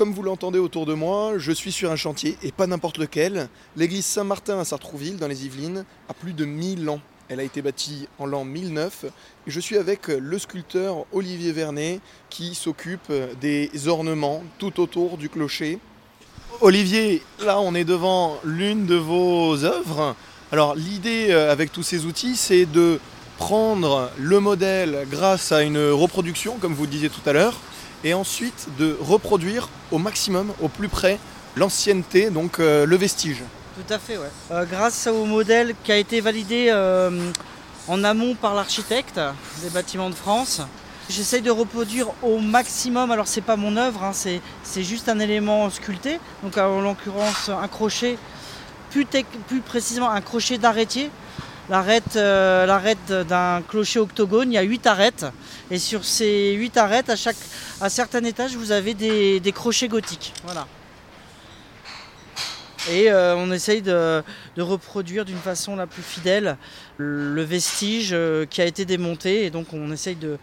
Comme vous l'entendez autour de moi, je suis sur un chantier, et pas n'importe lequel. L'église Saint-Martin à Sartrouville, dans les Yvelines, a plus de 1000 ans. Elle a été bâtie en l'an 1009. Et je suis avec le sculpteur Olivier Vernet, qui s'occupe des ornements tout autour du clocher. Olivier, là on est devant l'une de vos œuvres. Alors l'idée euh, avec tous ces outils, c'est de prendre le modèle grâce à une reproduction, comme vous le disiez tout à l'heure, et ensuite de reproduire au maximum, au plus près, l'ancienneté, donc euh, le vestige. Tout à fait, ouais. Euh, grâce au modèle qui a été validé en amont par l'architecte des bâtiments de France, J'essaye de reproduire au maximum, alors c'est pas mon œuvre, hein, c'est juste un élément sculpté, donc en l'occurrence un crochet, plus, plus, précisément un crochet d'arrêtier. L'arête euh, d'un clocher octogone, il y a 8 arêtes, et sur ces 8 arêtes, à, chaque, à certains étages, vous avez des, crochets gothiques. Voilà. Et euh, on essaye de, reproduire d'une façon la plus fidèle le vestige euh, qui a été démonté, et donc on essaye de,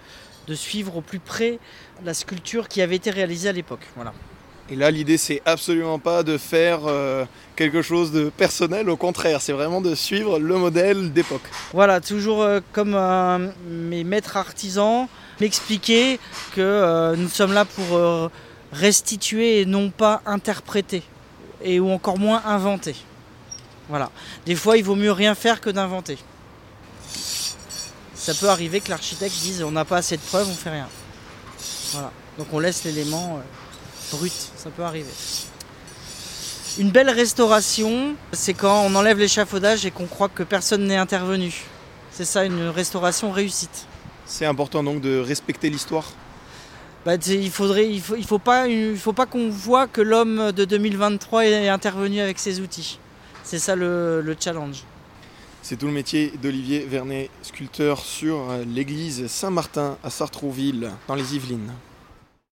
de suivre au plus près la sculpture qui avait été réalisée à l'époque. Voilà. Et là, l'idée, c'est absolument pas de faire euh, quelque chose de personnel, au contraire, c'est vraiment de suivre le modèle d'époque. Voilà, toujours euh, comme euh, mes maîtres artisans m'expliquaient que nous sommes là pour restituer et non pas interpréter, et ou encore moins inventer. Voilà. Des fois, il vaut mieux rien faire que d'inventer ça peut arriver que l'architecte dise on n'a pas assez de preuves, on fait rien. Voilà. Donc on laisse l'élément euh, brut, ça peut arriver. Une belle restauration, c'est quand on enlève l'échafaudage et qu'on croit que personne n'est intervenu. C'est ça une restauration réussite. C'est important donc de respecter l'histoire? Bah, il faudrait, il faut, il faut pas, il faut pas qu'on voit que l'homme de 2023 est intervenu avec ses outils. C'est ça le challenge. C'est tout le métier d'Olivier Vernet, sculpteur sur l'église Saint-Martin à Sartrouville, dans les Yvelines.